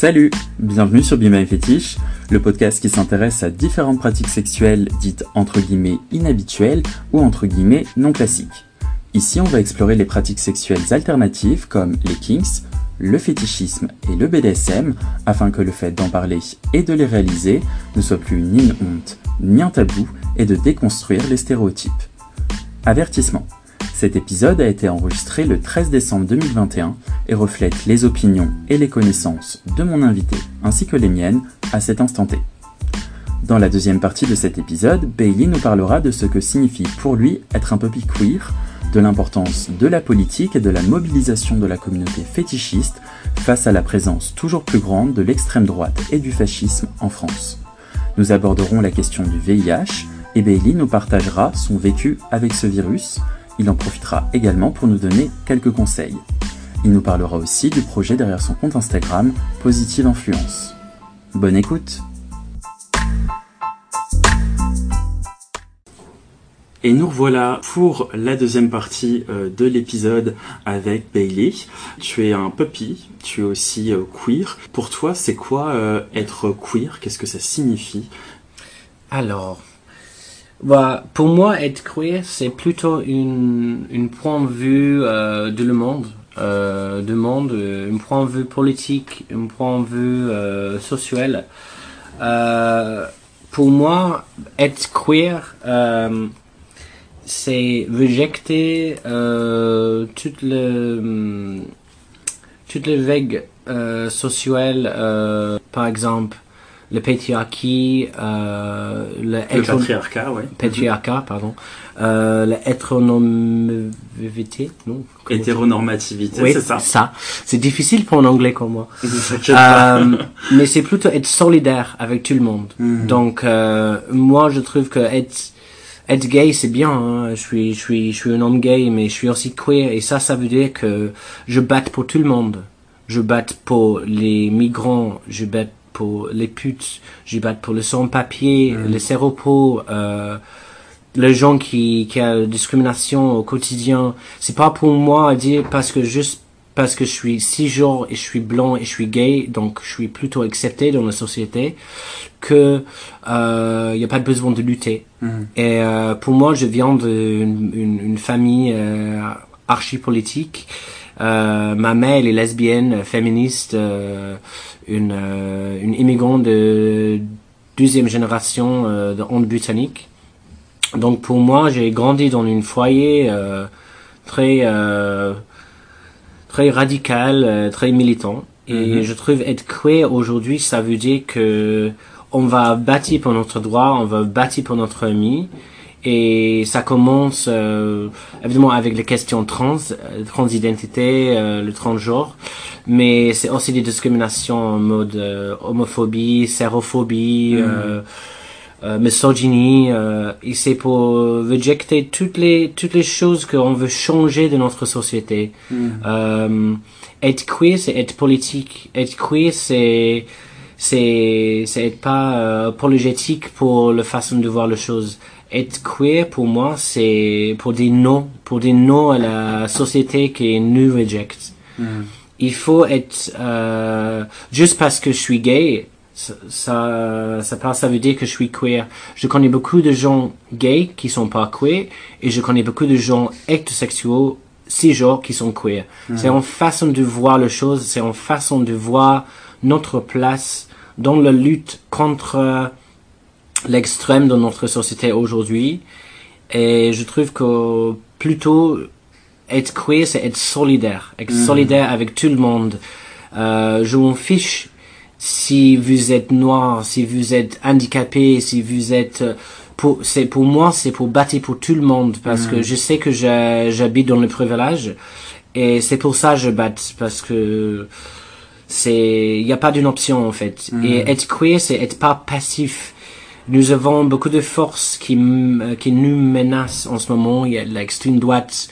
Salut, bienvenue sur Be My Fetish, le podcast qui s'intéresse à différentes pratiques sexuelles dites entre guillemets inhabituelles ou entre guillemets non classiques. Ici, on va explorer les pratiques sexuelles alternatives comme les kinks, le fétichisme et le BDSM afin que le fait d'en parler et de les réaliser ne soit plus ni une honte ni un tabou et de déconstruire les stéréotypes. Avertissement. Cet épisode a été enregistré le 13 décembre 2021 et reflète les opinions et les connaissances de mon invité ainsi que les miennes à cet instant T. Dans la deuxième partie de cet épisode, Bailey nous parlera de ce que signifie pour lui être un puppy queer, de l'importance de la politique et de la mobilisation de la communauté fétichiste face à la présence toujours plus grande de l'extrême droite et du fascisme en France. Nous aborderons la question du VIH et Bailey nous partagera son vécu avec ce virus. Il en profitera également pour nous donner quelques conseils. Il nous parlera aussi du projet derrière son compte Instagram Positive Influence. Bonne écoute Et nous revoilà pour la deuxième partie euh, de l'épisode avec Bailey. Tu es un puppy, tu es aussi euh, queer. Pour toi, c'est quoi euh, être queer? Qu'est-ce que ça signifie? Alors, pour moi, être queer, c'est plutôt une, une point de vue euh, de le monde, euh, de monde, un point de vue politique, un point de vue euh, social. Euh, pour moi, être queer, euh, c'est rejeter euh, toutes les toutes les vagues euh, sociales, euh, par exemple le patriarchie, euh, le, patriarcat, ouais. patriarcat, pardon, euh, la hétéronormativité, non Hétéronormativité, Oui, c'est ça. C'est difficile pour un anglais comme moi. Euh, mais c'est plutôt être solidaire avec tout le monde. Mhm. Donc euh, moi je trouve que être être gay c'est bien. hein. Je suis je suis je suis un homme gay, mais je suis aussi queer et ça ça veut dire que je batte pour tout le monde. Je batte pour les migrants, je batte pour les putes, je batte pour le sans-papier, Mhm. les séropos, euh, les gens qui qui a la discrimination au quotidien. C'est pas pour moi à dire parce que juste parce que je suis cisgenre et je suis blanc et je suis gay, donc je suis plutôt accepté dans la société, que il n'y a pas besoin de lutter. Mhm. Et euh, pour moi, je viens d'une une, une famille euh, archi-politique. Euh, ma mère, elle est lesbienne, féministe, euh, une, euh, une immigrante de deuxième génération euh, de honte britannique. Donc pour moi, j'ai grandi dans une foyer euh, très euh, très radical, euh, très militant. Et Mhm. je trouve être queer aujourd'hui, ça veut dire que on va bâtir pour notre droit, on va bâtir pour notre ami. Et ça commence euh, évidemment avec les questions trans, euh, transidentité, euh, le transgenre, mais c'est aussi des discriminations en mode euh, homophobie, sérophobie, Mhm. euh, euh, misogynie. euh, et c'est pour rejeter toutes les toutes les choses qu'on veut changer de notre société. Euh, être queer, c'est être politique. Être queer, c'est c'est c'est être pas euh, apologétique pour la façon de voir les choses. Être queer pour moi, c'est pour des non, pour des non à la société qui nous rejecte. Mhm. Il faut être euh, juste parce que je suis gay, ça ça ça, ça veut dire que je suis queer. Je connais beaucoup de gens gays qui sont pas queer et je connais beaucoup de gens hétérosexuels cisgenres qui sont queer. C'est en façon de voir les choses, c'est en façon de voir notre place dans la lutte contre l'extrême de notre société aujourd'hui. Et je trouve que plutôt être queer, c'est être solidaire, être Mhm. solidaire avec tout le monde. Euh, je m'en fiche si vous êtes noir, si vous êtes handicapé, si vous êtes euh, pour c'est pour moi c'est pour bâtir pour tout le monde parce que je sais que j'habite dans le privilège et c'est pour ça que je batte parce que c'est il n'y a pas d'une option en fait et être queer c'est être pas passif nous avons beaucoup de forces qui m- qui nous menacent en ce moment. Il y a l'extrême droite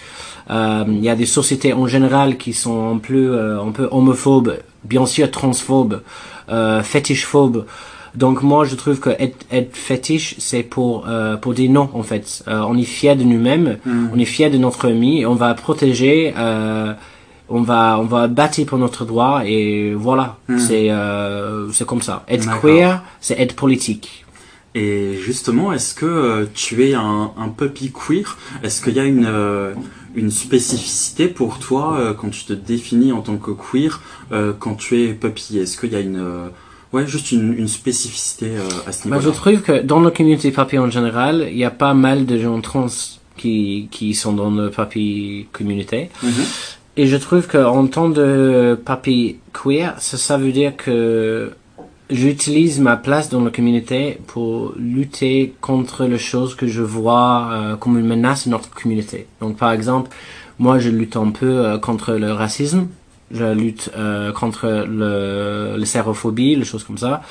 euh, il y a des sociétés en général qui sont un peu euh, un peu homophobes bien sûr transphobes euh, fétichephobes donc moi je trouve que être, être fétiche c'est pour euh, pour des non en fait. Euh, on est fier de nous-mêmes on est fier de notre ami on va protéger euh, on va on va battre pour notre droit et voilà. Hmm. c'est euh, c'est comme ça. Être queer c'est être politique Et justement, est-ce que euh, tu es un, un puppy queer? Est-ce qu'il y a une, euh, une spécificité pour toi euh, quand tu te définis en tant que queer quand tu es puppy? Est-ce qu'il y a une, ouais, juste une, une spécificité à ce Bah, niveau-là? je trouve que dans la communauté papi en général, il y a pas mal de gens trans qui, qui sont dans la papi communauté. Mhm. Et je trouve que en tant de papi queer, ça, ça veut dire que j'utilise ma place dans la communauté pour lutter contre les choses que je vois euh, comme une menace à notre communauté. Donc par exemple, moi je lutte un peu euh, contre le racisme, je lutte euh, contre le, le sérophobie, les choses comme ça.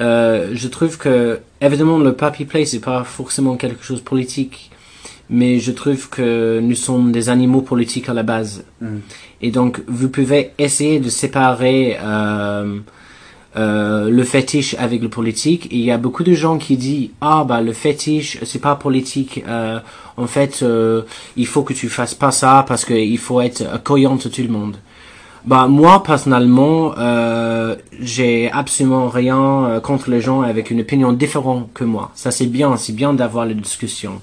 Euh, je trouve que évidemment le papi play c'est pas forcément quelque chose de politique, mais je trouve que nous sommes des animaux politiques à la base. Mm. Et donc vous pouvez essayer de séparer euh, le fétiche avec le politique. Et il y a beaucoup de gens qui disent ah bah le fétiche c'est pas politique. Euh, en fait euh, il faut que tu fasses pas ça parce que il faut être cohérent tout le monde. Bah moi personnellement, euh, j'ai absolument rien euh, contre les gens avec une opinion différente que moi. Ça c'est bien, c'est bien d'avoir les discussions.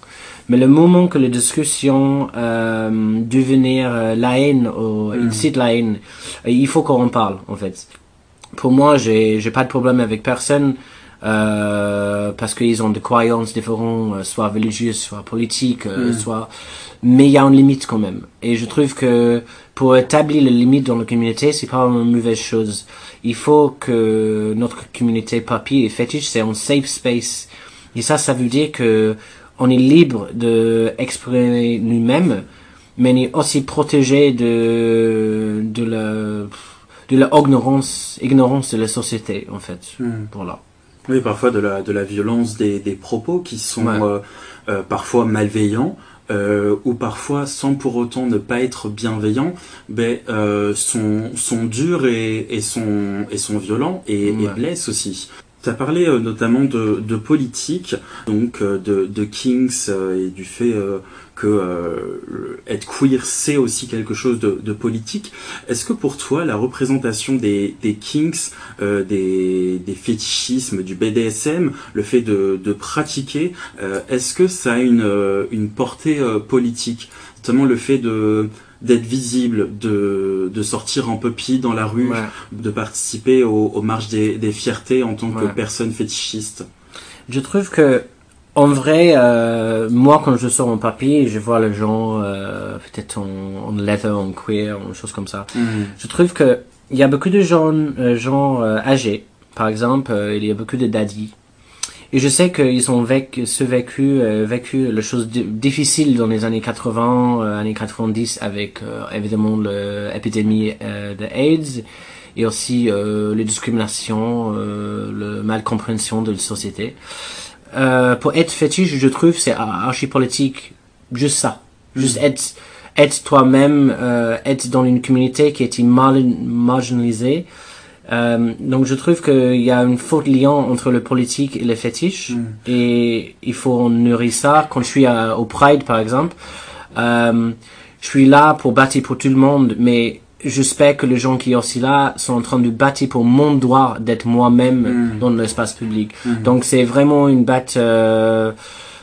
Mais le moment que les discussions euh, devenir la haine ou incite la haine, il faut qu'on en parle en fait. Pour moi, j'ai j'ai pas de problème avec personne euh, parce qu'ils ont des croyances différentes, euh, soit religieuses, soit politiques, euh, Mm. soit. Mais il y a une limite quand même. Et je trouve que pour établir les limites dans la communauté, c'est pas une mauvaise chose. Il faut que notre communauté papier et fétiche, c'est un safe space. Et ça, ça veut dire que on est libre de exprimer nous-mêmes, mais on est aussi protégé de de la de la ignorance ignorance de la société en fait. Mm. Voilà. Oui, parfois de la, de la violence des, des propos qui sont Ouais. euh, euh, parfois malveillants. euh, ou parfois sans pour autant ne pas être bienveillants, ben, euh, sont, sont durs et, et, sont, et sont violents et, blessent aussi. Tu as parlé euh, notamment de, de politique, donc euh, de, de Kings euh, et du fait euh, que euh, être queer c'est aussi quelque chose de, de politique. Est-ce que pour toi la représentation des, des Kings, euh, des, des fétichismes, du BDSM, le fait de, pratiquer, est-ce que ça a une, une portée politique? Notamment le fait de d'être visible, de, de sortir en puppy dans la rue, Ouais. de participer aux, aux marches des, des fiertés en tant que personne fétichiste. Je trouve que en vrai, euh, moi quand je sors en papier, je vois les gens euh, peut-être en, en leather, en queer, en choses comme ça. Je trouve que il y a beaucoup de gens, euh, gens euh, âgés, par exemple, euh, il y a beaucoup de daddies. Et je sais qu'ils ont vécu, ce vécu, euh, vécu les choses di- difficiles dans les années 80, euh, années 90, avec euh, évidemment l'épidémie euh, de AIDS et aussi euh, les discriminations, euh, le mal compréhension de la société. Euh, pour être fétiche, je trouve, c'est archi politique, juste ça, juste être être toi-même, euh, être dans une communauté qui est mal, marginalisée. Euh, donc je trouve qu'il y a une faute lien entre le politique et le fétiche Mm. et il faut nourrir ça. Quand je suis à- au Pride par exemple, euh, je suis là pour battre pour tout le monde, mais j'espère que les gens qui sont aussi là sont en train de battre pour mon droit d'être moi-même Mm. dans l'espace public. Mm. Donc c'est vraiment une batte euh,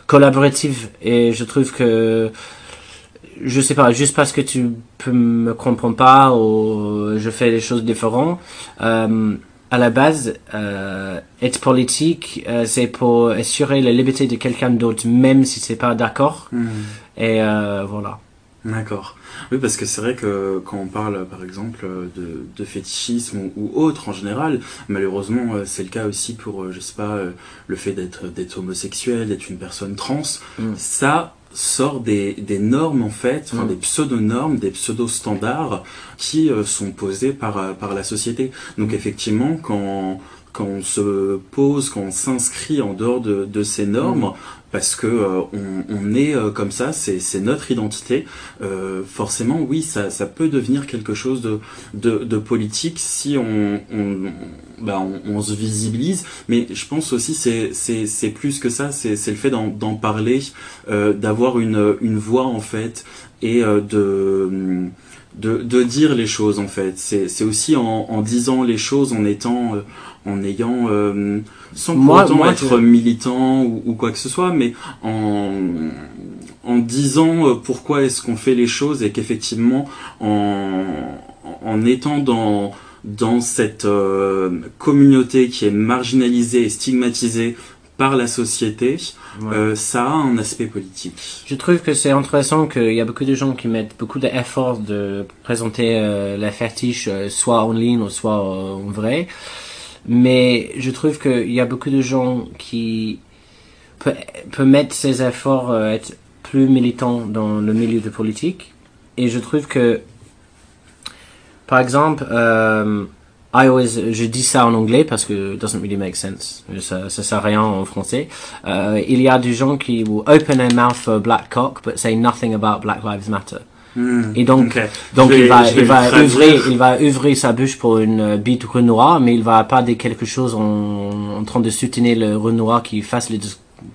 collaborative et je trouve que je sais pas, juste parce que tu peux me comprends pas ou je fais des choses différentes. Euh, à la base, euh, être politique, euh, c'est pour assurer la liberté de quelqu'un d'autre, même si c'est pas d'accord. Mm. Et euh, voilà. D'accord. Oui, parce que c'est vrai que quand on parle, par exemple, de, de fétichisme ou, ou autre en général, malheureusement, euh, c'est le cas aussi pour, euh, je sais pas, le fait d'être d'être homosexuel, d'être une personne trans. Mm. Ça sort des, des normes en fait, enfin Mm. des pseudo-normes, des pseudo-standards qui euh, sont posés par, euh, par la société. Donc effectivement, quand quand on se pose, quand on s'inscrit en dehors de, de ces normes, Mm. parce que euh, on, on est euh, comme ça, c'est c'est notre identité. euh, forcément, oui, ça, ça peut devenir quelque chose de, de, de politique si on, on, bah, on, on se visibilise. Mais je pense aussi c'est c'est c'est plus que ça. C'est c'est le fait d'en parler, euh, d'avoir une une voix en fait et euh, de de, de dire les choses en fait. C'est c'est aussi en, en disant les choses, en étant, euh, en ayant, euh, sans pour Moi- être militant ou, ou quoi que ce soit, mais en en disant euh, pourquoi est-ce qu'on fait les choses et qu'effectivement en en étant dans dans cette euh, communauté qui est marginalisée et stigmatisée par la société, Ouais. euh, ça a un aspect politique. Je trouve que c'est intéressant qu'il y a beaucoup de gens qui mettent beaucoup d'efforts de présenter euh, la fétiche euh, soit en ligne ou soit euh, en vrai. Mais je trouve qu'il y a beaucoup de gens qui peuvent peut mettre ces efforts euh, être plus militants dans le milieu de politique. Et je trouve que, par exemple, euh, I always, je dis ça en anglais parce que it doesn't really make sense. Ça, ça sert à rien en français. Euh, il y a des gens qui will open their mouth for black cock but say nothing about Black Lives Matter. Et donc, donc vais- il va, il va ouvrir, il va ouvrir sa bouche pour une euh, bite Renoir, mais il va pas dire quelque chose en, en train de soutenir le Renoir qui fasse les,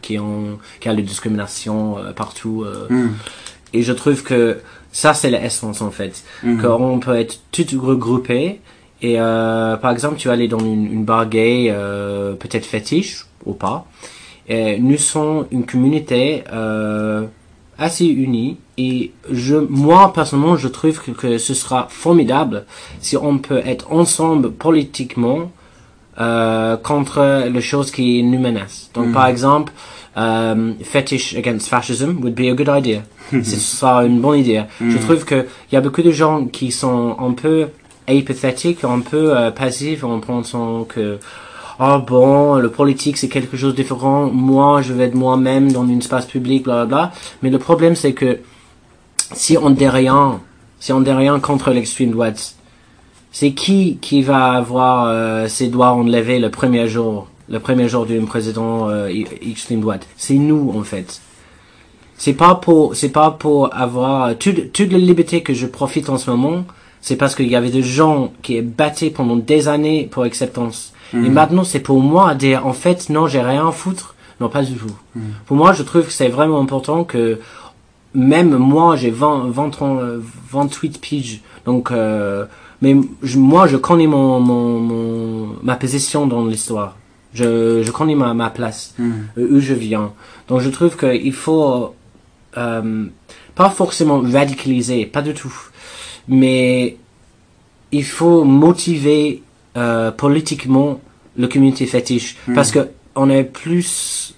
qui ont, qui a les discriminations euh, partout. euh. Hmm. Et je trouve que ça c'est l'essence en fait, Mhm. qu'on peut être tout regroupé. Et euh, par exemple, tu vas aller dans une, une bar gay, peut-être fétiche ou pas. Et nous sommes une communauté euh, assez unie. Et je, moi personnellement, je trouve que, que ce sera formidable si on peut être ensemble politiquement euh, contre les choses qui nous menacent. Donc, Mhm. par exemple, euh, fetish against fascism would be a good idea. Ce sera une bonne idée. Je Mhm. trouve que il y a beaucoup de gens qui sont un peu apathétiques, un peu euh, passifs en pensant que ah bon, le politique c'est quelque chose de différent. Moi, je vais être moi-même dans un espace public, bla bla bla. Mais le problème c'est que si on dit si on dit rien contre l'extrême droite, c'est qui qui va avoir euh, ses doigts enlevés le premier jour, le premier jour d'un président euh, extrême droite? C'est nous en fait. C'est pas pour, c'est pas pour avoir toute, toute la liberté que je profite en ce moment. C'est parce qu'il y avait des gens qui est battu pendant des années pour acceptance. Et maintenant, c'est pour moi à dire, en fait, non, j'ai rien à foutre. Non, pas du tout. Pour moi, je trouve que c'est vraiment important que même moi, j'ai 20, 20, euh, 28 piges. Donc, euh, mais je- moi, je connais mon, mon, mon- ma position dans l'histoire. Je, je connais ma, ma place, Hmm. euh, où je viens. Donc, je trouve qu'il faut euh, pas forcément radicaliser, pas du tout, mais il faut motiver euh, politiquement le communauté fétiche Mm. parce que on est plus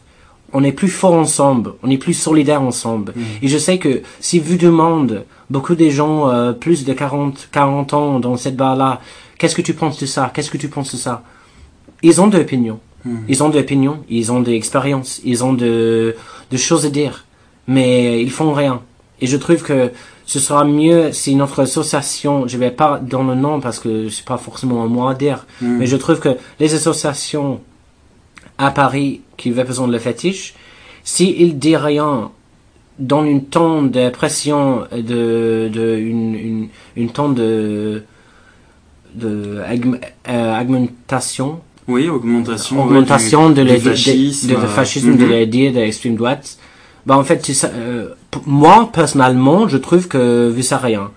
on est plus fort ensemble, on est plus solidaires ensemble. Mm. Et je sais que si vous demandez beaucoup des gens euh, plus de 40 40 ans dans cette bar là, qu'est-ce que tu penses de ça? Qu'est-ce que tu penses de ça? Ils ont des opinions. Mm. Ils ont des opinions, ils ont des expériences, ils ont de, de choses à dire, mais ils font rien. Et je trouve que ce sera mieux si notre association, je vais pas dans le nom parce que c'est pas forcément moi à dire, Hmm. mais je trouve que les associations à Paris qui représentent le fétiche, s'ils disent rien dans une temps de pression, de, de une, une, une temps de, de euh, augmentation, Oui, augmentation. augmentation ouais, de du, du fascisme. de, de, de euh, fascisme de mhm. l'idée de l'extrême droite bah en fait ça euh, moi personnellement je trouve que vu ça rien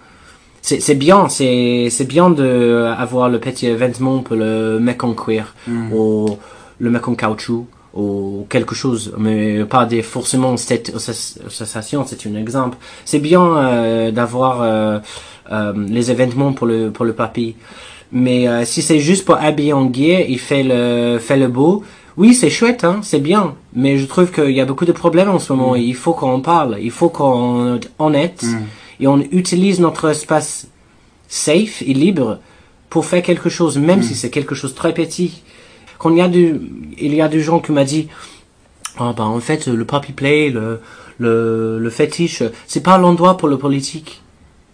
c'est c'est bien c'est c'est bien de avoir le petit événement pour le mec en cuir Mhm. ou le mec en caoutchouc ou quelque chose mais pas des forcément cette associ- association c'est un exemple c'est bien euh, d'avoir euh, euh, les événements pour le pour le papy mais si c'est juste pour habiller en guet, il fait le fait le beau. Oui, c'est chouette, hein, c'est bien. Mais je trouve qu'il y a beaucoup de problèmes en ce moment. et Il faut qu'on en parle. Il faut qu'on soit honnête Mm. et on utilise notre espace safe et libre pour faire quelque chose, même si c'est quelque chose de très petit. Quand il y a du, il y a des gens qui m'a dit, ah bah en fait le puppy play, le le le fétiche, c'est pas l'endroit pour le politique.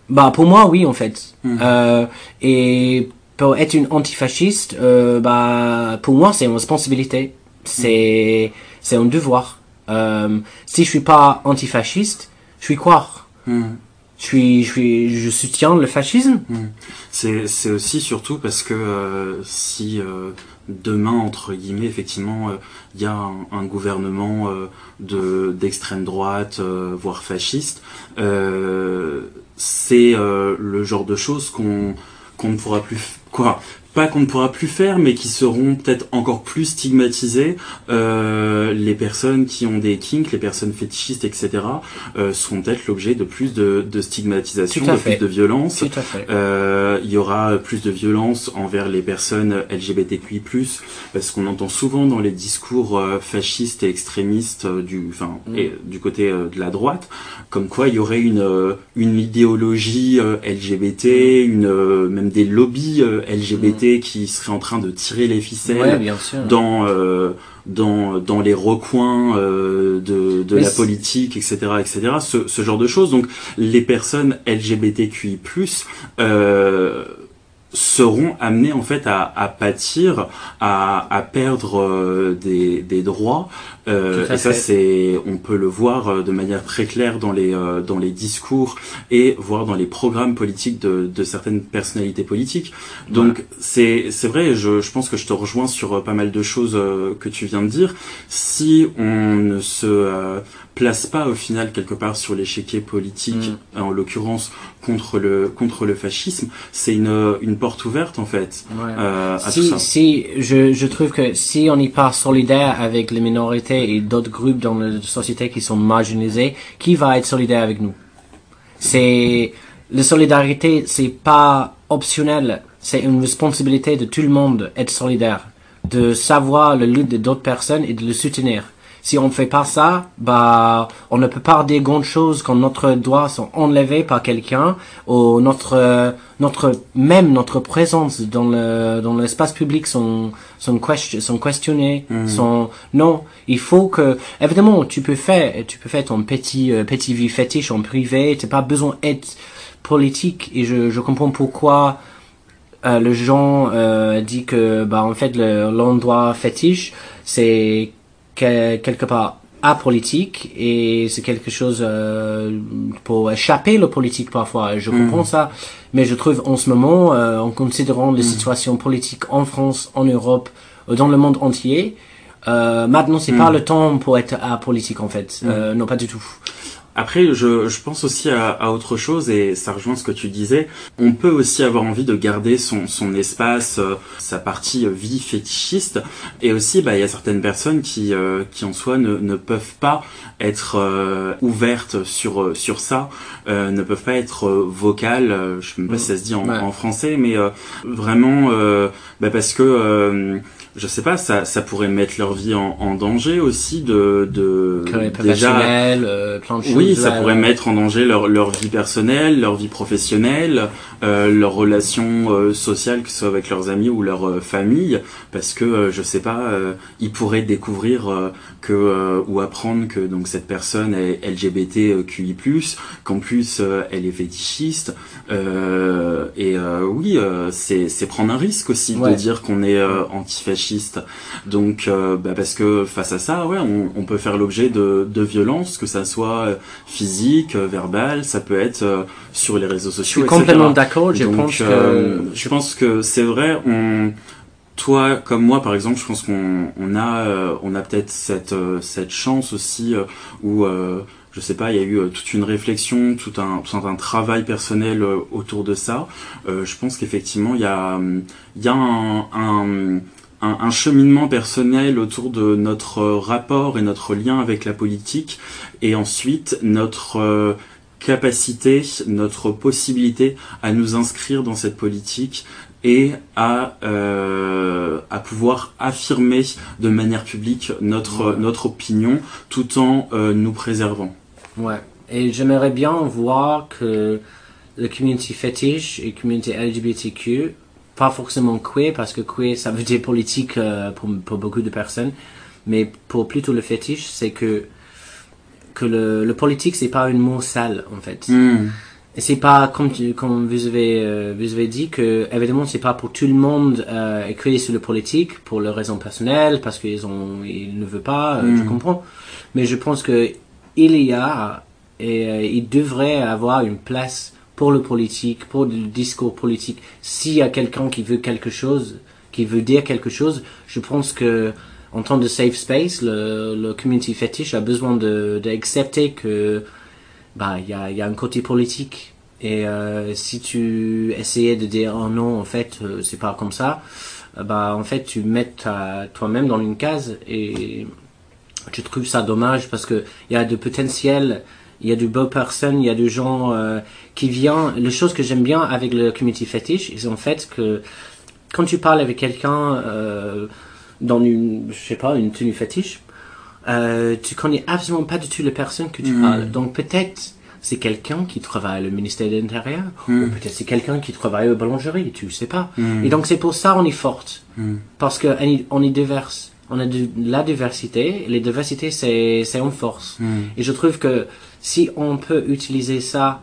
Bah pour moi oui en fait. Euh, et pour être une antifasciste, euh, bah, pour moi, c'est une responsabilité. C'est, c'est un devoir. Euh, si je suis pas antifasciste, je suis quoi? Hmm. Je suis, je suis, je soutiens le fascisme. C'est c'est aussi surtout parce que euh, si demain entre guillemets effectivement il y a un, un gouvernement de d'extrême droite voire fasciste, c'est le genre de choses qu'on qu'on ne pourra plus quoi pas qu'on ne pourra plus faire, mais qui seront peut-être encore plus stigmatisées. Euh, les personnes qui ont des kinks, les personnes fétichistes, etc., euh, seront peut-être l'objet de plus de, de stigmatisation, de fait. plus de violence. Tout à fait. Euh, il y aura plus de violence envers les personnes LGBTQI+, parce qu'on entend souvent dans les discours fascistes et extrémistes du, enfin, Mm. et du côté de la droite, comme quoi il y aurait une une idéologie LGBT, une euh, même des lobbies euh, Qui seraient en train de tirer les ficelles. Ouais, bien sûr. dans euh, dans dans les recoins euh, de de Mais la politique etc etc ce, ce genre de choses donc les personnes LGBTQI+ euh, seront amenées en fait à, à pâtir à, à perdre euh, des, des droits. Euh, et ça c'est on peut le voir euh, de manière très claire dans les euh, dans les discours et voire dans les programmes politiques de, de certaines personnalités politiques. Donc c'est c'est vrai, je, je pense que je te rejoins sur euh, pas mal de choses euh, que tu viens de dire. Si on ne se euh, place pas au final quelque part sur l'échiquier politique, en l'occurrence contre le contre le fascisme, c'est une une porte ouverte en fait Ouais. euh, à tout si, ça. si je, je trouve que si on n'est pas solidaire avec les minorités et d'autres groupes dans la société qui sont marginalisés, qui va être solidaire avec nous? C'est la solidarité, c'est pas optionnel, c'est une responsabilité de tout le monde être solidaire, de savoir le lutte de d'autres personnes et de le soutenir. Si on ne fait pas ça, bah, on ne peut pas dire grand chose quand notre droits sont enlevés par quelqu'un ou notre, notre, même notre présence dans le, dans l'espace public sont, sont, question, sont questionnés, sont, non, il faut que, évidemment, tu peux faire, tu peux faire ton petit, euh, petit vie fétiche en privé, t'as pas besoin d'être politique et je, je comprends pourquoi, euh, le gens euh, dit que bah en fait le- l'endroit fétiche c'est quelque part apolitique et c'est quelque chose euh, pour échapper le politique parfois je comprends ça mais je trouve en ce moment euh, en considérant les situations politiques en France en Europe dans le monde entier euh, maintenant c'est pas le temps pour être apolitique en fait Euh, non pas du tout Après, je, je pense aussi à, à autre chose et ça rejoint ce que tu disais. On peut aussi avoir envie de garder son, son espace, euh, sa partie euh, vie fétichiste. Et aussi, bah, il y a certaines personnes qui, euh, qui en soi ne, ne peuvent pas être euh, ouvertes sur, euh, sur ça, euh, ne peuvent pas être vocales. je sais même pas si ça se dit en, Ouais. en français, mais euh, vraiment, euh, bah, parce que euh, je sais pas, ça, ça pourrait mettre leur vie en, en danger aussi de, de déjà euh, plein de choses oui, ça ouais, pourrait ouais. mettre en danger leur, leur vie personnelle, leur vie professionnelle, euh, leurs relations euh, sociales, que ce soit avec leurs amis ou leur euh, famille, parce que euh, je sais pas, euh, ils pourraient découvrir euh, que euh, ou apprendre que donc cette personne est LGBTQI+, qu'en plus euh, elle est fétichiste, euh, et euh, oui, euh, c'est prendre un risque aussi de dire qu'on est euh, Donc, euh, bah, parce que face à ça, ouais, on, on peut faire l'objet de, de violences, que ça soit euh, physique, euh, verbal, ça peut être euh, sur les réseaux Je sociaux, suis etc. complètement d'accord. Je Donc, pense que je pense que c'est vrai. On, toi comme moi, par exemple, je pense qu'on on a, euh, on a peut-être cette euh, cette chance aussi euh, où je sais pas, il y a eu toute une réflexion, tout un, tout un travail personnel autour de ça. Je pense qu'effectivement, il y a, hum, il y a un, un, un, un cheminement personnel autour de notre euh, rapport et notre lien avec la politique, et ensuite notre euh, capacité, notre possibilité à nous inscrire dans cette politique et à euh, à pouvoir affirmer de manière publique notre Ouais. notre opinion tout en euh, nous préservant. Ouais. Et j'aimerais bien voir que le community fétiche et community LGBTQ, pas forcément queer, parce que queer, ça veut dire politique euh, pour, pour beaucoup de personnes, mais pour plutôt le fétiche, c'est que, que le, le politique, c'est pas un mot sale, en fait. Hmm. Et c'est pas comme tu, comme vous avez euh, vous avez dit que évidemment c'est pas pour tout le monde euh, écrire sur le politique pour leurs raisons personnelles parce qu'ils ont ils ne veulent pas euh, je Mm. comprends mais je pense que il y a et il devrait avoir une place pour le politique pour le discours politique. S'il y a quelqu'un qui veut quelque chose qui veut dire quelque chose je pense que en tant de safe space le, community fetish a besoin de d'accepter que bah il y a, un côté politique. Et euh, si tu essayais de dire oh non en fait euh, c'est pas comme ça euh, bah en fait tu mets toi-même dans une case et je trouve ça dommage parce que il y a de potentiel il y a de beaux personnes il y a des gens euh, qui viennent les choses que j'aime bien avec le community fetish c'est en fait que quand tu parles avec quelqu'un euh, dans une je sais pas une tenue fétiche euh, tu connais absolument pas du tout la personne que tu Mm. parles. Donc peut-être c'est quelqu'un qui travaille au ministère de l'Intérieur, ou peut-être c'est quelqu'un qui travaille aux boulangeries, tu sais pas. Mm. Et donc c'est pour ça on est forte, parce que on est- diverse. On a de la diversité, et les diversités c'est c'est une force. Et je trouve que si on peut utiliser ça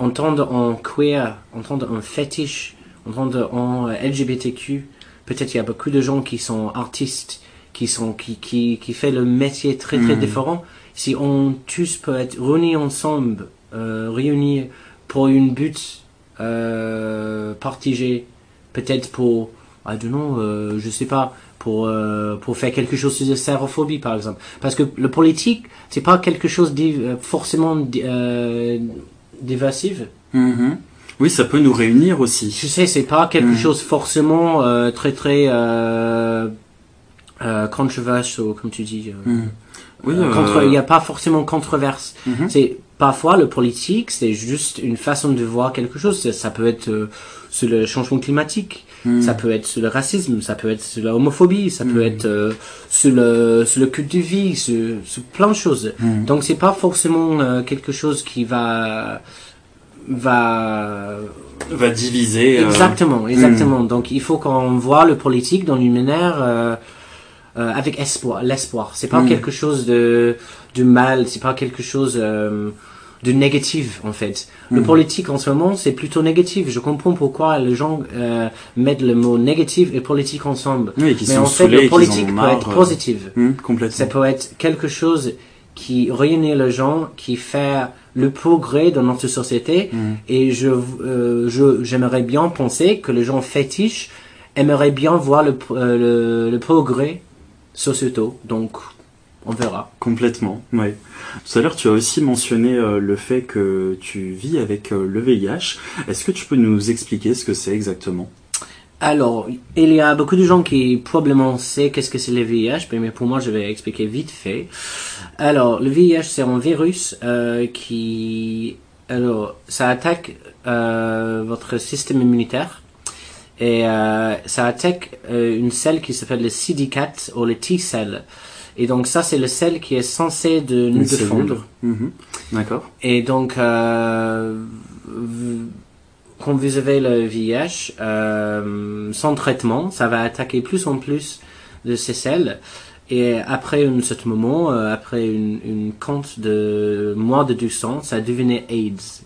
en tant en queer, en tant en fétiche, en tant en LGBTQ, peut-être il y a beaucoup de gens qui sont artistes, qui sont qui qui qui fait le métier très très Mm. différent. Si on tous peut être réunis ensemble, euh, réunis pour une but euh, partagé, peut-être pour, I don't know, euh, je sais pas, pour euh, pour faire quelque chose de sérophobie par exemple. Parce que le politique, c'est pas quelque chose de euh, forcément euh. Mhm. Oui, ça peut nous réunir aussi. Je sais, c'est pas quelque Mm. chose forcément euh, très très controversial, comme tu dis. Mm. Oui, contre- il n'y a pas forcément controverse. mhm. C'est parfois le politique, c'est juste une façon de voir quelque chose. Ça, ça peut être sur le changement climatique, Ça peut être sur le racisme, ça peut être sur la homophobie, ça peut Mm. être euh, sur le sur le culte de vie, sur, sur plein de choses. Mm. Donc c'est pas forcément euh, quelque chose qui va va va diviser. euh, exactement exactement. Donc il faut qu'on voit le politique dans une manière euh, avec espoir, l'espoir. C'est pas quelque chose de de mal, c'est pas quelque chose de négatif en fait. Le Mm. politique en ce moment c'est plutôt négatif. Je comprends pourquoi les gens euh, mettent le mot négatif et politique ensemble. Oui, Mais en fait le politique peut marre, être euh, positif. mm, Ça complètement. peut être quelque chose qui réunit les gens, qui fait le progrès dans notre société. Mm. Et je, euh, je, j'aimerais bien penser que les gens fétiches aimeraient bien voir le, euh, le, le progrès sociétaux. Donc, on verra. Complètement, ouais. Tout à l'heure, tu as aussi mentionné euh, le fait que tu vis avec euh, le VIH. Est-ce que tu peux nous expliquer ce que c'est exactement? Alors, il y a beaucoup de gens qui probablement savent qu'est-ce que c'est le VIH, mais pour moi, je vais expliquer vite fait. Alors, le VIH, c'est un virus euh, qui... Alors, ça attaque votre système immunitaire et ça attaque une celle qui s'appelle le CD4 ou le T-cell. Et donc ça, c'est le cell qui est censé de nous défendre. Mhm. D'accord. Et donc, euh, quand vous avez le VIH, euh, sans traitement, ça va attaquer plus en plus de ces cells. Et après un certain moment, euh, après une, une compte de mois de du sang, ça devenait AIDS.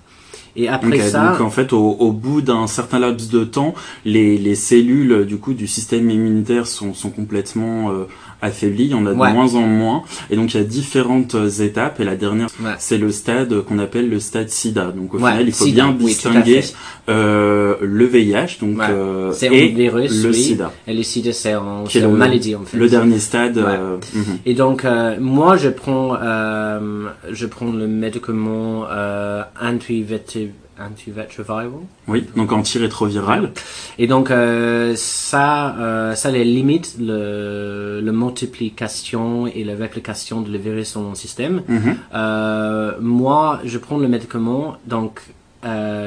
Et après ça, donc en fait, au, au bout d'un certain laps de temps, les, les cellules du coup du système immunitaire sont, sont complètement euh, affaiblies. Il y en a de Ouais. moins en moins, et donc il y a différentes euh, étapes. Et la dernière, Ouais. c'est le stade qu'on appelle le stade SIDA. Donc au Ouais, final, il faut sida, bien oui, distinguer fait. euh, le VIH, donc euh, et virus, le oui. SIDA, Et le sida, c'est une le- maladie en fait. le dernier stade. Euh, mhm. Et donc, euh, moi, je prends, euh, je prends le médicament euh, anti-vecti- antiretroviral. Oui, donc antirétroviral. Et donc, euh, ça, euh, ça les limite le, le multiplication et la réplication de le virus dans mon système. Mhm. Euh, moi, je prends le médicament, donc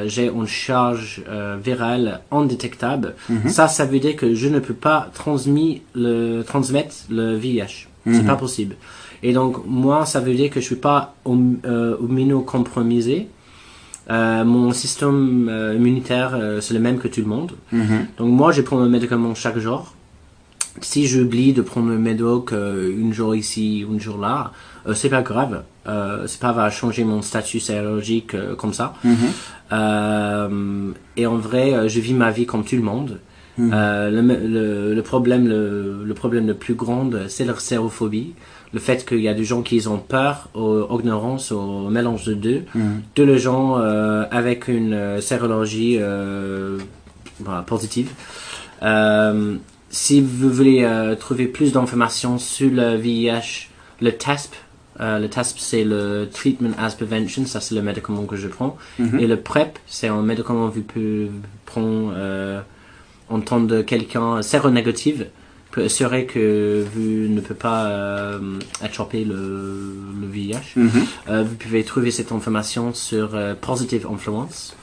j'ai une charge virale indétectable. Mhm. Ça, ça veut dire que je ne peux pas transmis le, transmettre le VIH. C'est Mhm. pas possible. Et donc, moi, ça veut dire que je suis pas immunocompromisé. Euh, mon système euh, immunitaire, euh, c'est le même que tout le monde. Mhm. Donc moi, je prends un médicament chaque jour. Si j'oublie de prendre le médoc une jour ici, une jour là, c'est pas grave. C'est pas va changer mon statut sérologique comme ça. Mhm. Et en vrai, je vis ma vie comme tout le monde. Hmm. Le, le, le problème, le, le problème le plus grand, c'est la sérophobie. Le fait qu'il y a des gens qui ont peur aux ignorance, au mélange de deux. Hmm. De les gens euh, avec une euh, sérologie euh, positive. Euh, si vous voulez trouver plus d'informations sur le VIH, le TASP, le TASP c'est le Treatment as Prevention, ça c'est le médicament que je prends. Mhm. Et le PrEP, c'est un médicament que vous pouvez prendre en temps de quelqu'un séronégatif pour assurer que vous ne pouvez pas euh, attraper le, le VIH. Mhm. Euh, vous pouvez trouver cette information sur euh, Positive Influence.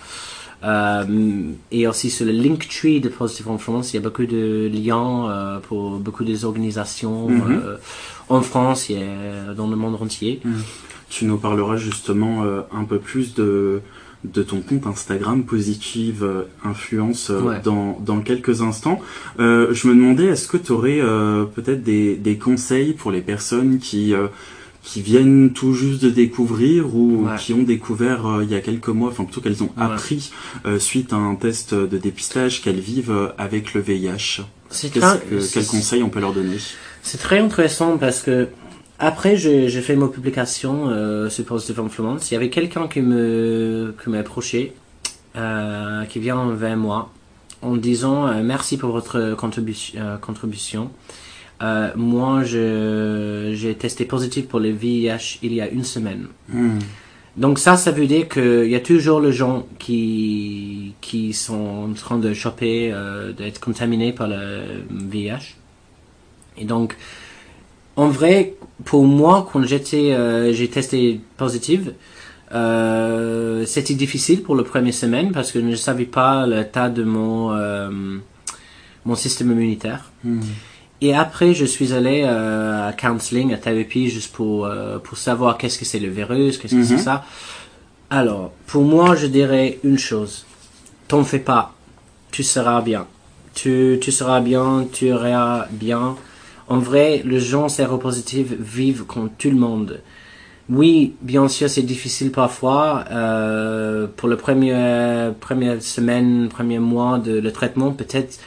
Et aussi sur le Linktree de Positive Influence, il y a beaucoup de liens pour beaucoup des organisations Mhm. en France et dans le monde entier. Tu nous parleras justement un peu plus de, de ton compte Instagram Positive euh, Influence euh, Ouais. dans, dans quelques instants. Euh, je me demandais, est-ce que tu aurais peut-être des, des conseils pour les personnes qui, euh, qui viennent tout juste de découvrir ou Ouais. qui ont découvert il y a quelques mois, enfin plutôt qu'elles ont Ouais. appris suite à un test de dépistage qu'elles vivent avec le VIH très- que- Quels conseils on peut leur donner? C'est très intéressant parce que après j'ai fait ma publication euh, sur Positive Influence, il y avait quelqu'un qui me qui m'a approché, euh, qui vient vers moi en disant euh, merci pour votre contribu- euh, contribution. Moi, j'ai testé positif pour le VIH il y a une semaine. Hmm. Donc ça, ça veut dire qu'il y a toujours les gens qui, qui sont en train de choper, d'être contaminés par le VIH. Et donc, en vrai, pour moi, quand j'étais, euh, j'ai testé positive, euh, c'était difficile pour la première semaine parce que je ne savais pas l'état de mon, euh, mon système immunitaire. Hmm. Et après, je suis allé à counseling, à thérapie, juste pour, pour savoir qu'est-ce que c'est le virus, qu'est-ce que c'est Mhm. ça. Alors, pour moi, je dirais une chose. T'en fais pas. Tu seras bien. Tu, tu seras bien, tu iras bien. En vrai, les gens séropositifs vivent comme tout le monde. Oui, bien sûr, c'est difficile parfois. Euh, pour le premier, première semaine, premier mois de le traitement, peut-être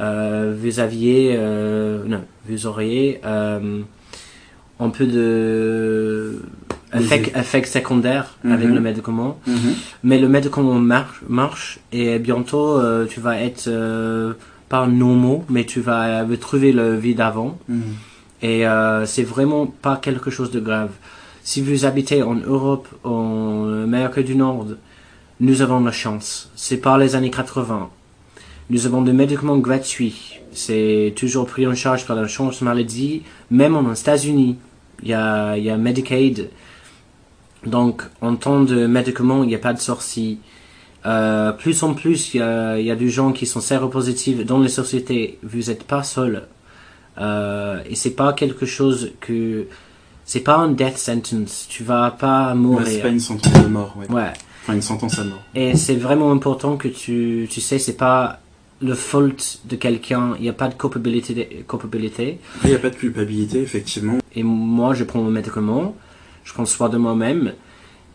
euh, vous aviez, euh, non, vous auriez un peu de secondaire avec Mhm. le médicament. Mhm. Mais le médicament marche, marche et bientôt tu vas être pas normaux, mais tu vas euh, trouver le vie d'avant. Hmm. Et euh, c'est vraiment pas quelque chose de grave. Si vous habitez en Europe, en Amérique du Nord, nous avons la chance. C'est pas les années 80. Nous avons des médicaments gratuits. C'est toujours pris en charge par l'assurance maladie. Même en États-Unis, il y a, il y a Medicaid. Donc, en temps de médicaments, il n'y a pas de sortie. Euh, plus en plus, il y a, y a des gens qui sont séropositifs dans les sociétés. Vous n'êtes pas seul. Euh, et c'est pas quelque chose que c'est pas un death sentence tu vas pas Ouais, mourir c'est pas une sentence de mort, ouais. ouais Enfin, une sentence à mort. et c'est vraiment important que tu tu sais c'est pas le faute de quelqu'un il n'y a pas de culpabilité culpabilité il n'y a pas de culpabilité, effectivement. et moi je prends mon médicament je prends soin de moi-même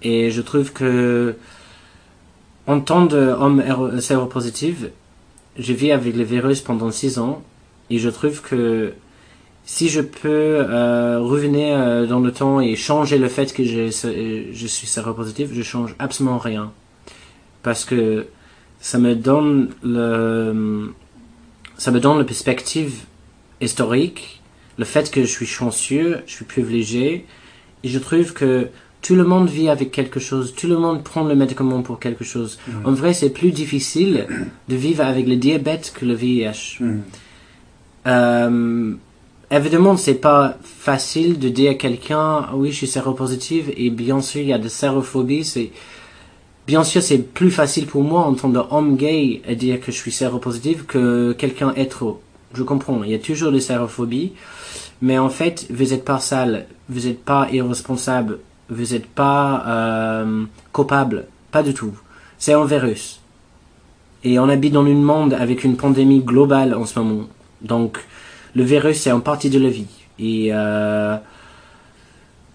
et je trouve que en tant d'homme héro- séropositif je vis avec le virus pendant six ans et je trouve que si je peux euh, revenir euh, dans le temps et changer le fait que je, je suis séropositif, je change absolument rien. Parce que ça me donne le, ça me donne la perspective historique, le fait que je suis chanceux, je suis privilégié, et je trouve que tout le monde vit avec quelque chose, tout le monde prend le médicament pour quelque chose. En vrai, c'est plus difficile de vivre avec le diabète que le VIH. Hmm. Euh, évidemment, c'est pas facile de dire à quelqu'un, oui, je suis séropositive, et bien sûr, il y a de sérophobie, c'est, bien sûr, c'est plus facile pour moi en tant qu'homme gay à dire que je suis séropositive que quelqu'un hétéro. Je comprends, il y a toujours de sérophobie, mais en fait, vous n'êtes pas sale, vous n'êtes pas irresponsable, vous n'êtes pas euh, coupable, pas du tout. C'est un virus. Et on habite dans un monde avec une pandémie globale en ce moment. Donc, le virus, c'est en partie de la vie. Et euh,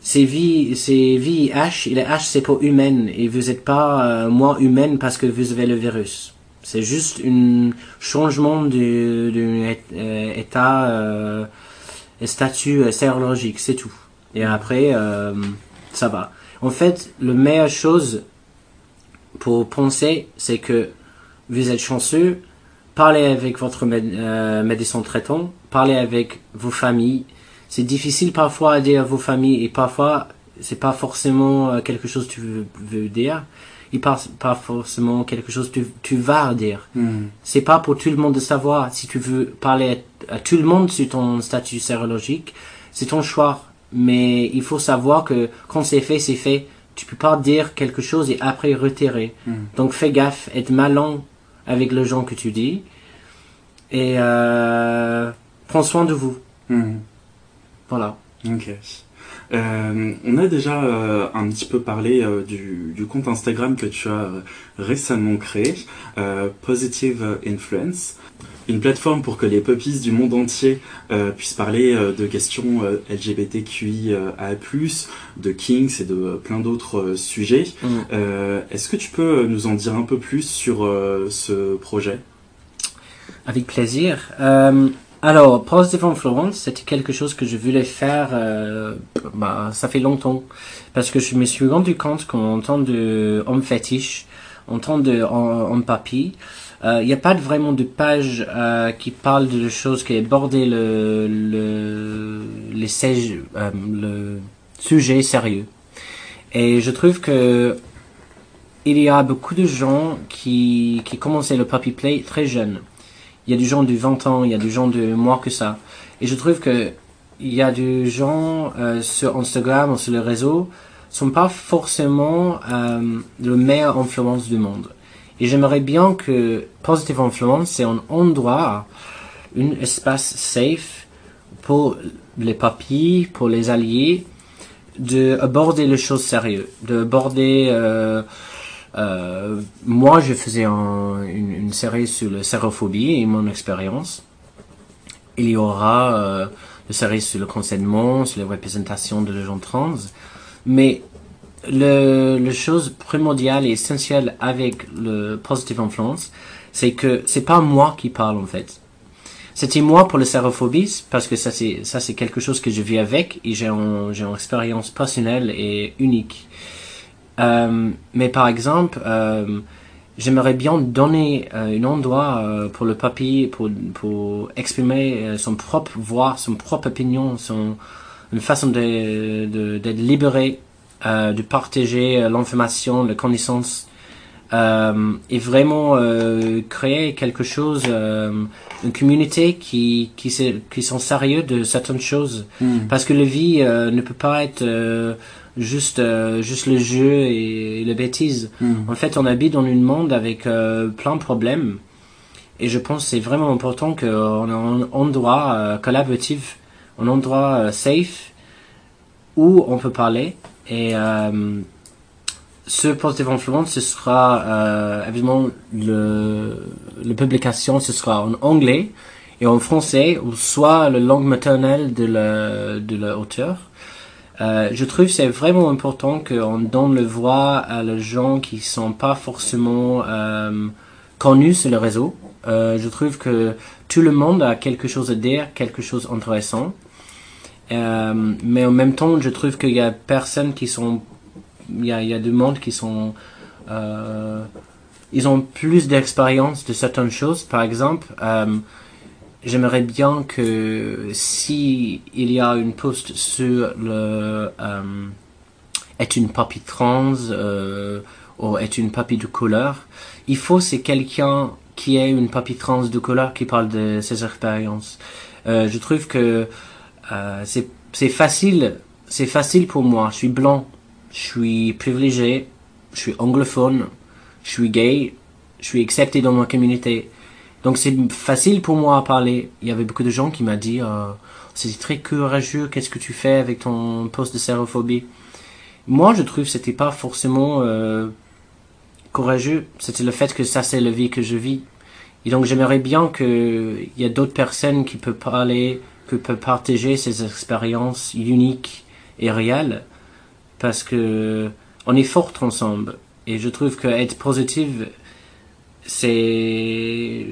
c'est vie, c'est VIH, et H c'est pour humaine, et vous n'êtes pas euh, moins humaine parce que vous avez le virus. C'est juste un changement du, du euh, état, euh, statut sérologique, c'est tout. Et après, ça va. En fait, la meilleure chose pour penser, c'est que vous êtes chanceux, parlez avec votre euh, médecin traitant, parlez avec vos familles. C'est difficile parfois à dire à vos familles et parfois c'est pas forcément euh, quelque chose que tu veux, veux dire. Il pas, pas forcément quelque chose que tu, tu vas dire. Mhm. C'est pas pour tout le monde de savoir. Si tu veux parler à, à tout le monde sur ton statut sérologique, c'est ton choix. Mais il faut savoir que quand c'est fait, c'est fait. Tu peux pas dire quelque chose et après retirer. Mhm. Donc fais gaffe, être malin avec les gens que tu dis. Et euh, prends soin de vous. Mhm. Voilà. Ok. Euh, on a déjà euh, un petit peu parlé euh, du, du compte Instagram que tu as récemment créé, Positive Influence, une plateforme pour que les puppies du monde entier euh, puissent parler euh, de questions euh, LGBTQIA+, de Kings et de euh, plein d'autres euh, sujets. Mm. Euh, Est-ce que tu peux nous en dire un peu plus sur euh, ce projet? Avec plaisir. Euh, alors, Positive Influence, c'était quelque chose que je voulais faire, euh, bah, ça fait longtemps. Parce que je me suis rendu compte qu'en temps de homme fétiche, en temps de homme homme papy, il n'y a pas vraiment de page euh, qui parle de choses qui abordent le, le, les euh, le sujet sérieux. Et je trouve que il y a beaucoup de gens qui, qui commençaient le puppy play très jeunes. Il y a des gens de 20 ans, il y a des gens de moins que ça. Et je trouve que il y a des gens euh, sur Instagram ou sur le réseau sont pas forcément euh, le meilleur influence du monde. Et j'aimerais bien que Positive Influence, c'est un endroit, un espace safe pour les papis, pour les alliés, de aborder les choses sérieuses, de aborder euh, euh, moi, je faisais un- une, série sur la sérophobie et mon expérience. Il y aura euh, une série sur le consentement, sur les représentations de gens trans. Mais le, la chose primordiale et essentielle avec le positive influence, c'est que c'est pas moi qui parle en fait. C'était moi pour le sérophobie parce que ça c'est ça c'est quelque chose que je vis avec et j'ai j'ai une expérience personnelle et unique. Euh, mais par exemple, euh, j'aimerais bien donner euh, un endroit euh, pour le papy pour, pour exprimer son propre voix, son propre opinion, son, une façon de, d'être libéré, euh, de partager euh, l'information, la connaissance, euh, et vraiment euh, créer quelque chose, une communauté qui, qui, qui sont sérieux de certaines choses. Mhm. Parce que la vie ne peut pas être juste juste le jeu et, la bêtise. Mhm. En fait, on habite dans un monde avec plein de problèmes. Et je pense que c'est vraiment important qu'on a un endroit collaboratif, un endroit safe où on peut parler. Et euh, ce Positive Influence, ce sera euh, évidemment le, la publication, ce sera en anglais et en français, ou soit la langue maternelle de la- de l'auteur. Euh, je trouve c'est vraiment important qu'on donne le voix à les gens qui sont pas forcément connus sur le réseau. Je trouve que tout le monde a quelque chose à dire, quelque chose d'intéressant. Euh, mais en même temps, je trouve qu'il y a personnes qui sont, il y a, il y a du monde qui sont, euh, ils ont plus d'expérience de certaines choses. Par exemple, euh, j'aimerais bien que si il y a une post sur le est une papy trans ou est une papy de couleur, il faut c'est quelqu'un qui est une papy trans de couleur qui parle de ses expériences. Je trouve que euh, c'est facile, c'est facile pour moi. Je suis blanc, je suis privilégié, je suis anglophone, je suis gay, je suis accepté dans ma communauté. Donc c'est facile pour moi à parler. Il y avait beaucoup de gens qui m'ont dit euh, c'est très courageux, qu'est-ce que tu fais avec ton poste de sérophobie Moi je trouve que c'était pas forcément euh, courageux, c'était le fait que ça c'est la vie que je vis. Et donc j'aimerais bien qu'il y ait d'autres personnes qui peuvent parler, peuvent partager ces expériences uniques et réelles parce que on est fort ensemble. Et je trouve que être positive, c'est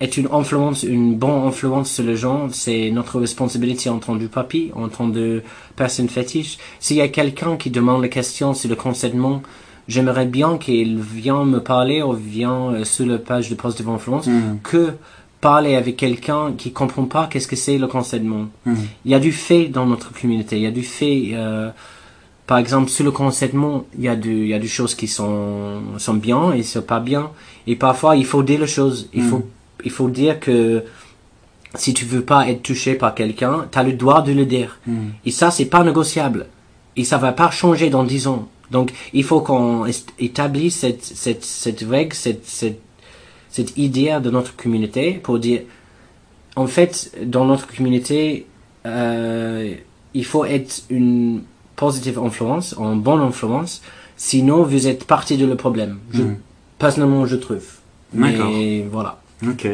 être une influence, une bonne influence sur les gens, c'est notre responsabilité en tant que papy, en tant que personne fétiche. S'il y a quelqu'un qui demande la question sur le consentement, j'aimerais bien qu'il vienne me parler ou vienne euh, sur la page de Positive Influence Mm. que parler avec quelqu'un qui comprend pas qu'est-ce que c'est le consentement. Mm. Il y a du fait dans notre communauté, il y a du fait, euh, par exemple, sur le consentement, il y a du, il y a des choses qui sont, sont bien et sont pas bien. Et parfois, il faut dire les choses. Il Mm. faut, il faut dire que si tu veux pas être touché par quelqu'un, tu as le droit de le dire. Mm. Et ça, c'est pas négociable. Et ça va pas changer dans 10 ans. Donc, il faut qu'on établisse cette, cette, cette règle, cette, cette, cette idée de notre communauté pour dire, en fait, dans notre communauté, euh, il faut être une positive influence, une bonne influence, sinon vous êtes partie de le problème. Je, Mm. Personnellement, je trouve. D'accord. Mais voilà. Ok.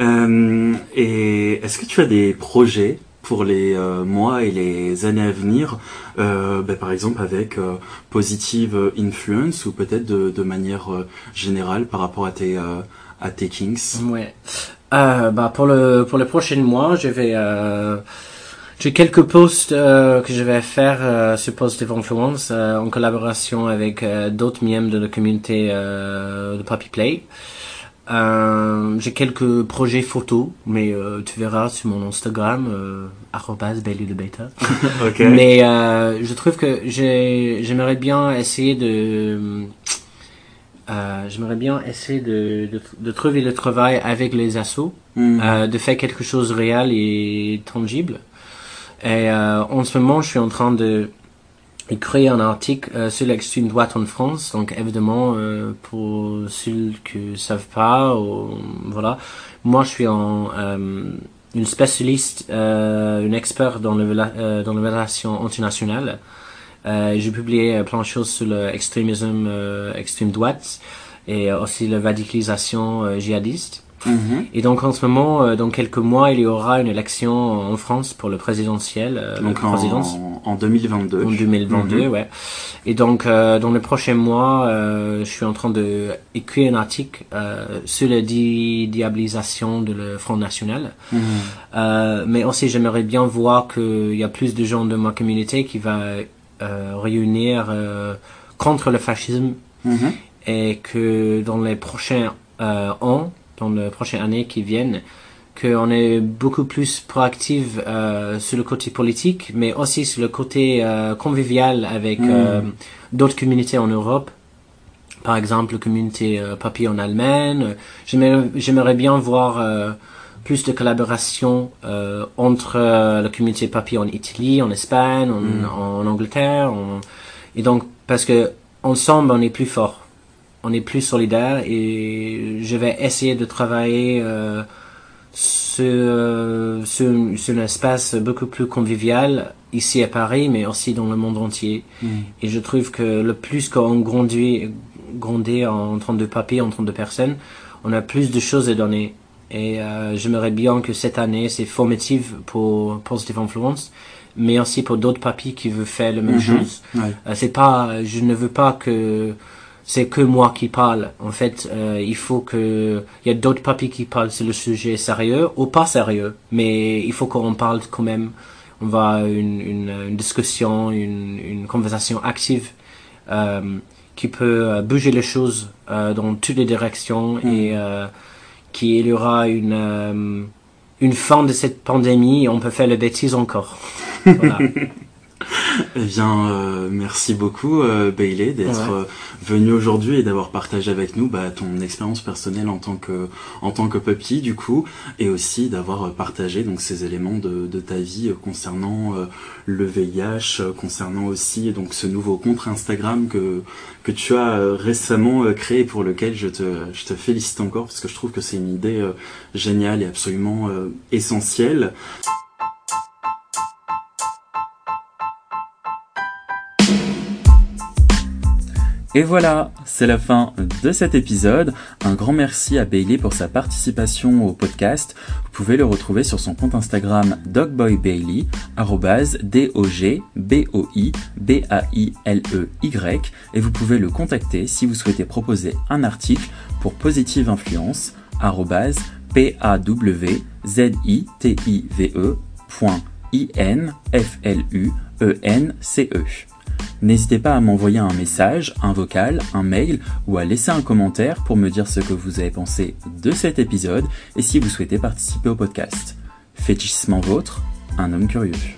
Euh, et est-ce que tu as des projets pour les euh, mois et les années à venir, euh, ben, par exemple avec euh, Positive Influence ou peut-être de, de manière euh, générale par rapport à tes, euh, à tes Kings Ouais. Euh, bah pour le pour le prochain mois, je vais euh, j'ai quelques posts euh, que je vais faire euh, sur Positive Influence euh, en collaboration avec euh, d'autres membres de la communauté euh, de Puppy Play. Euh, j'ai quelques projets photos, mais euh, tu verras sur mon Instagram euh, de Beta. Ok. Mais euh, je trouve que j'ai- j'aimerais bien essayer de euh, j'aimerais bien essayer de, de, de trouver le travail avec les assos, Mm. euh, de faire quelque chose de réel et tangible. Et euh, en ce moment, je suis en train de écrire un article euh, sur l'extrême droite en France. Donc évidemment, euh, pour ceux qui ne savent pas, ou, voilà, moi je suis en, euh, une spécialiste, euh, une expert dans, le, euh, dans les relations internationales. Euh, j'ai publié plein de choses sur l'extrémisme extrême droite et aussi la radicalisation djihadiste. Mhm. Et donc en ce moment, euh, dans quelques mois, il y aura une élection en France pour le présidentiel, euh, Donc en, en 2022. en 2022, Mhm. ouais. Et donc, euh, dans les prochains mois, je suis en train de écrire un article sur la di- diabolisation de le Front National. Mhm. Mais aussi, j'aimerais bien voir qu'il y a plus de gens de ma communauté qui va réunir contre le fascisme Mhm. et que dans les prochains euh, ans, dans les prochaines années qui viennent, qu'on est beaucoup plus proactif euh, sur le côté politique, mais aussi sur le côté euh, convivial avec Mm. euh, d'autres communautés en Europe. Par exemple, la communauté euh, Papy en Allemagne. J'aimerais bien voir euh, plus de collaboration euh, entre euh, la communauté Papy en Italie, en Espagne, en, Mm. en Angleterre. en- Et donc, parce que ensemble, on est plus fort on est plus solidaire et je vais essayer de travailler euh, sur, sur, sur un espace beaucoup plus convivial ici à Paris mais aussi dans le monde entier Mhm. et je trouve que le plus qu'on grandit, grandit en tant de papier, en tant de personnes on a plus de choses à donner et euh, j'aimerais bien que cette année c'est formative pour Positive Influence mais aussi pour d'autres papiers qui veulent faire la même Mhm. chose Ouais. euh, c'est pas, je ne veux pas que c'est que moi qui parle. En fait, euh, il faut que il y a d'autres papiers qui parlent sur le sujet sérieux ou pas sérieux, mais il faut qu'on parle quand même. On va une, une, une discussion, une, une conversation active euh, qui peut euh, bouger les choses euh, dans toutes les directions et euh, qu'il y aura une euh, une fin de cette pandémie et on peut faire les bêtises encore. Voilà. Eh bien, euh, merci beaucoup, euh, Bailey, d'être Ouais. euh, venu aujourd'hui et d'avoir partagé avec nous bah, ton expérience personnelle en tant que en tant que puppy, du coup, et aussi d'avoir euh, partagé donc ces éléments de, de ta vie euh, concernant euh, le VIH, concernant aussi donc ce nouveau compte Instagram que que tu as récemment créé pour lequel je te je te félicite encore parce que je trouve que c'est une idée euh, géniale et absolument euh, essentielle. Et voilà, c'est la fin de cet épisode. Un grand merci à Bailey pour sa participation au podcast. Vous pouvez le retrouver sur son compte Instagram dogboybailey, D-O-G-B-O-I-B-A-I-L-E-Y, et vous pouvez le contacter si vous souhaitez proposer un article pour Positive Influence, P-A-W-Z-I-T-I-V-E. N'hésitez pas à m'envoyer un message, un vocal, un mail ou à laisser un commentaire pour me dire ce que vous avez pensé de cet épisode et si vous souhaitez participer au podcast. Fétichissement vôtre, un homme curieux.